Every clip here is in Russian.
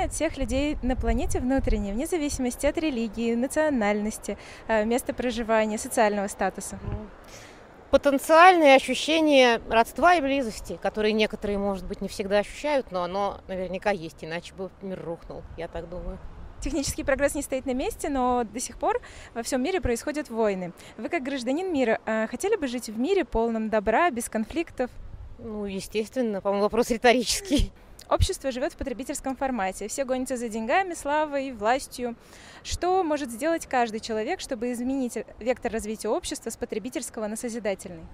объединяет всех людей на планете внутренне, вне зависимости от религии, национальности, э, места проживания, социального статуса? Потенциальное ощущение родства и близости, которые некоторые, может быть, не всегда ощущают, но оно наверняка есть, иначе бы мир рухнул, я так думаю. Технический прогресс не стоит на месте, но до сих пор во всем мире происходят войны. Вы как гражданин мира э, хотели бы жить в мире полном добра, без конфликтов? Ну, естественно, по-моему, вопрос риторический. Общество живет в потребительском формате. Все гонятся за деньгами, славой, властью. Что может сделать каждый человек, чтобы изменить вектор развития общества с потребительского на созидательный?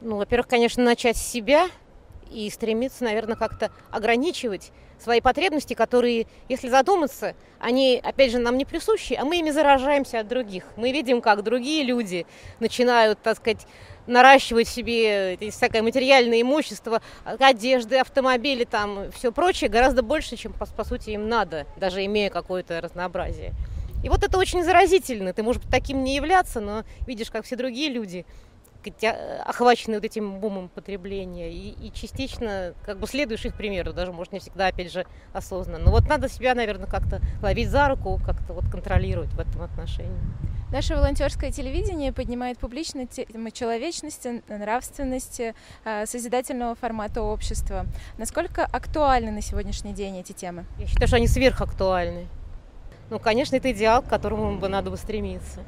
Ну, во-первых, конечно, начать с себя и стремиться, наверное, как-то ограничивать свои потребности, которые, если задуматься, они, опять же, нам не присущи, а мы ими заражаемся от других. Мы видим, как другие люди начинают, так сказать, наращивать себе всякое материальное имущество, одежды, автомобили, там, все прочее, гораздо больше, чем, по, по сути, им надо, даже имея какое-то разнообразие. И вот это очень заразительно. Ты, может быть, таким не являться, но видишь, как все другие люди а, охвачены вот этим бумом потребления и, и частично как бы следуешь их примеру, даже, может, не всегда, опять же, осознанно. Но вот надо себя, наверное, как-то ловить за руку, как-то вот контролировать в этом отношении. Наше волонтерское телевидение поднимает публично тему человечности, нравственности, а, созидательного формата общества. Насколько актуальны на сегодняшний день эти темы? Я считаю, что они сверхактуальны. Ну, конечно, это идеал, к которому бы надо бы стремиться.